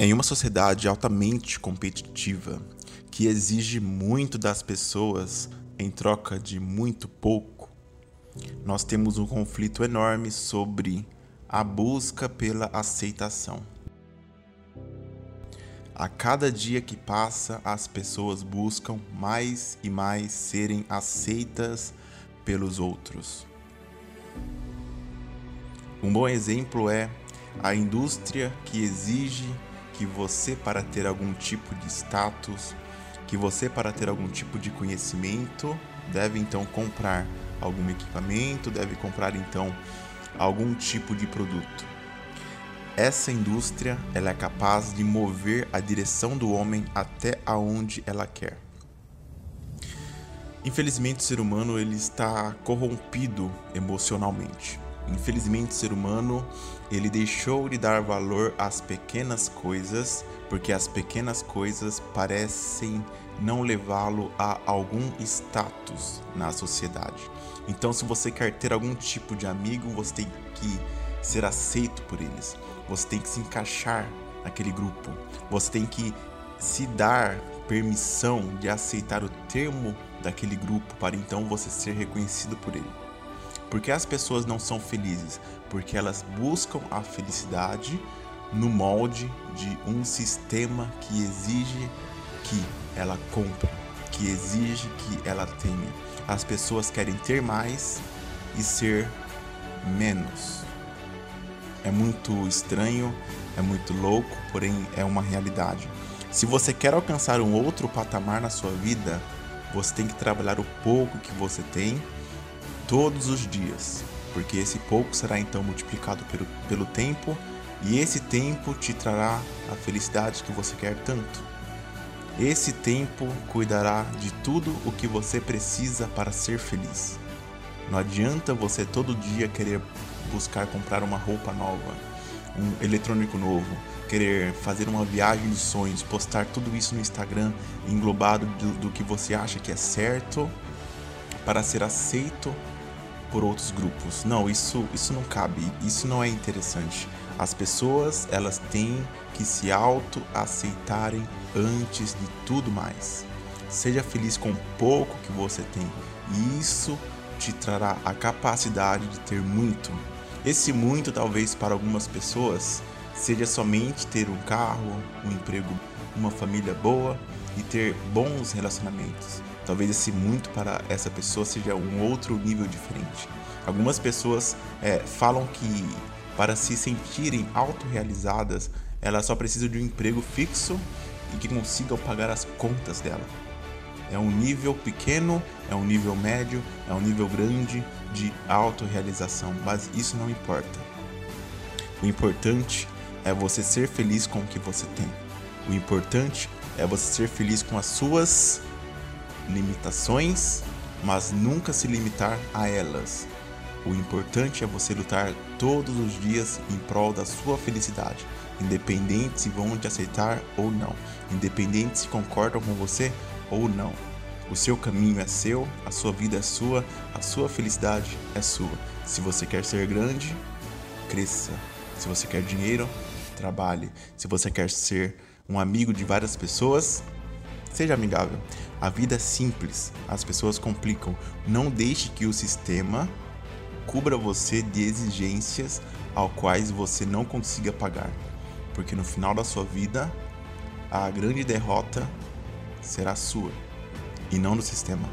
Em uma sociedade altamente competitiva, que exige muito das pessoas em troca de muito pouco, nós temos um conflito enorme sobre a busca pela aceitação. A cada dia que passa, as pessoas buscam mais e mais serem aceitas pelos outros. Um bom exemplo é a indústria que exige que você, para ter algum tipo de status, que você, para ter algum tipo de conhecimento, deve então comprar algum equipamento, deve comprar então algum tipo de produto. Essa indústria ela é capaz de mover a direção do homem até aonde ela quer. Infelizmente, o ser humano ele está corrompido emocionalmente. Infelizmente, o ser humano ele deixou de dar valor às pequenas coisas, porque as pequenas coisas parecem não levá-lo a algum status na sociedade. Então, se você quer ter algum tipo de amigo, você tem que ser aceito por eles. Você tem que se encaixar naquele grupo. Você tem que se dar permissão de aceitar o termo daquele grupo para então você ser reconhecido por ele. Porque as pessoas não são felizes? Porque elas buscam a felicidade no molde de um sistema que exige que ela compre, que exige que ela tenha. As pessoas querem ter mais e ser menos. É muito estranho, é muito louco, porém é uma realidade. Se você quer alcançar um outro patamar na sua vida, você tem que trabalhar o pouco que você tem todos os dias, porque esse pouco será então multiplicado pelo, pelo tempo e esse tempo te trará a felicidade que você quer tanto. Esse tempo cuidará de tudo o que você precisa para ser feliz. Não adianta você todo dia querer buscar comprar uma roupa nova, um eletrônico novo, querer fazer uma viagem dos sonhos, postar tudo isso no Instagram englobado do, do que você acha que é certo para ser aceito por outros grupos. Não, isso, isso não cabe, isso não é interessante. As pessoas, elas têm que se auto-aceitarem antes de tudo mais. Seja feliz com o pouco que você tem, e isso te trará a capacidade de ter muito. Esse muito, talvez para algumas pessoas, seja somente ter um carro, um emprego, uma família boa e ter bons relacionamentos. Talvez esse muito para essa pessoa seja um outro nível diferente. Algumas pessoas é, falam que para se sentirem autorrealizadas, elas só precisam de um emprego fixo e que consigam pagar as contas dela. É um nível pequeno, é um nível médio, é um nível grande de autorrealização, mas isso não importa. O importante é você ser feliz com o que você tem. O importante é você ser feliz com as suas limitações, mas nunca se limitar a elas. O importante é você lutar todos os dias em prol da sua felicidade, independente se vão te aceitar ou não, independente se concordam com você ou não. O seu caminho é seu, a sua vida é sua, a sua felicidade é sua. Se você quer ser grande, cresça. Se você quer dinheiro, trabalhe. Se você quer ser um amigo de várias pessoas, seja amigável. A vida é simples, as pessoas complicam. Não deixe que o sistema cubra você de exigências ao quais você não consiga pagar, porque no final da sua vida a grande derrota será sua e não do sistema.